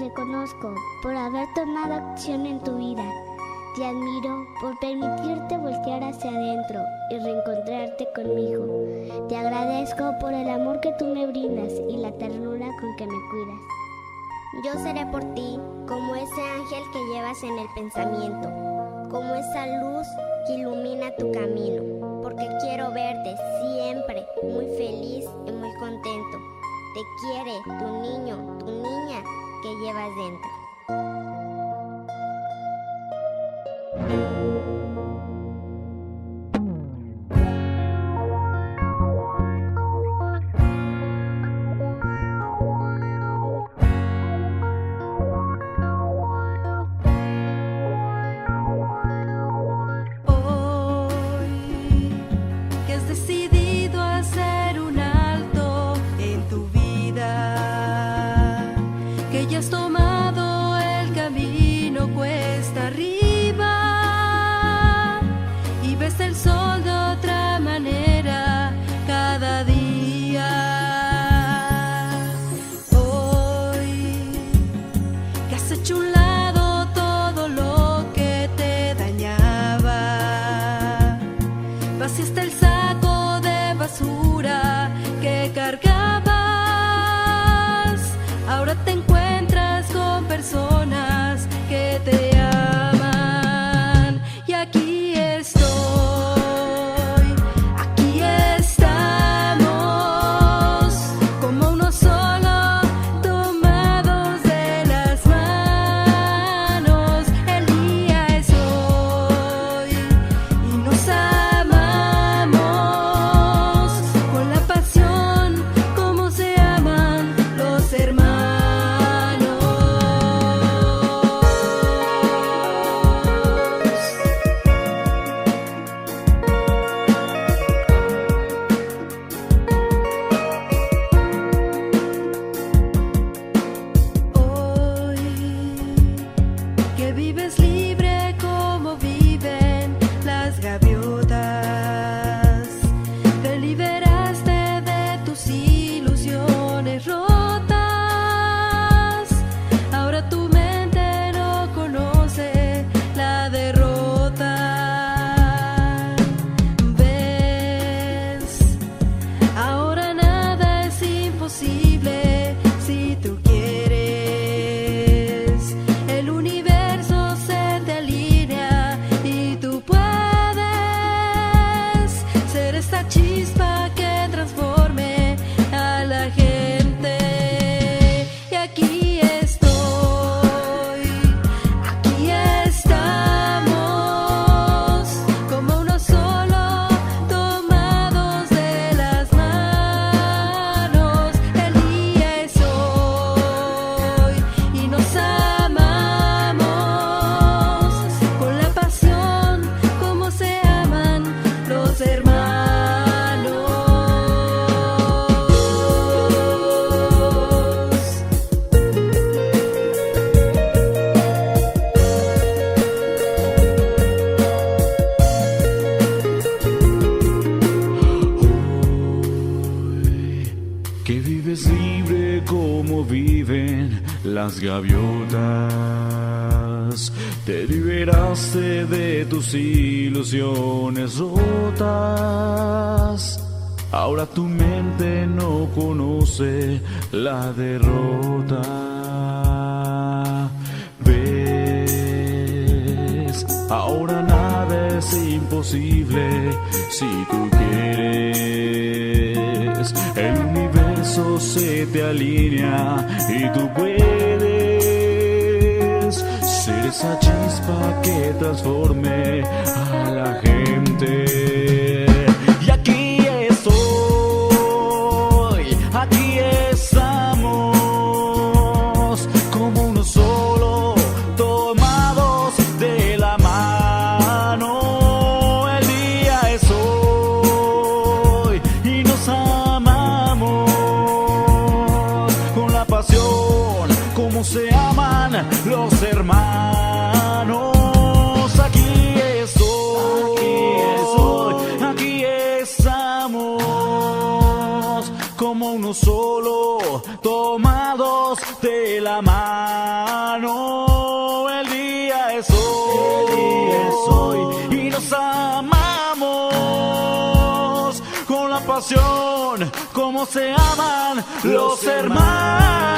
reconozco por haber tomado acción en tu vida. Te admiro por permitirte voltear hacia adentro y reencontrarte conmigo. Te agradezco por el amor que tú me brindas y la ternura con que me cuidas. Yo seré por ti como ese ángel que llevas en el pensamiento, como esa luz que ilumina tu camino, porque quiero verte siempre muy feliz y muy contento. Te quiere tu niño, tu niña que llevas dentro. así está el saco de basura que cargaba. Las gaviotas. Te liberaste de tus ilusiones rotas. Ahora tu mente no conoce la derrota. Ves, ahora nada es imposible si tú quieres. Se te alinea y tú puedes ser esa chispa que transforme a la gente. Uno solo, tomados de la mano. no, el día es hoy, y nos amamos con la pasión como se aman los hermanos.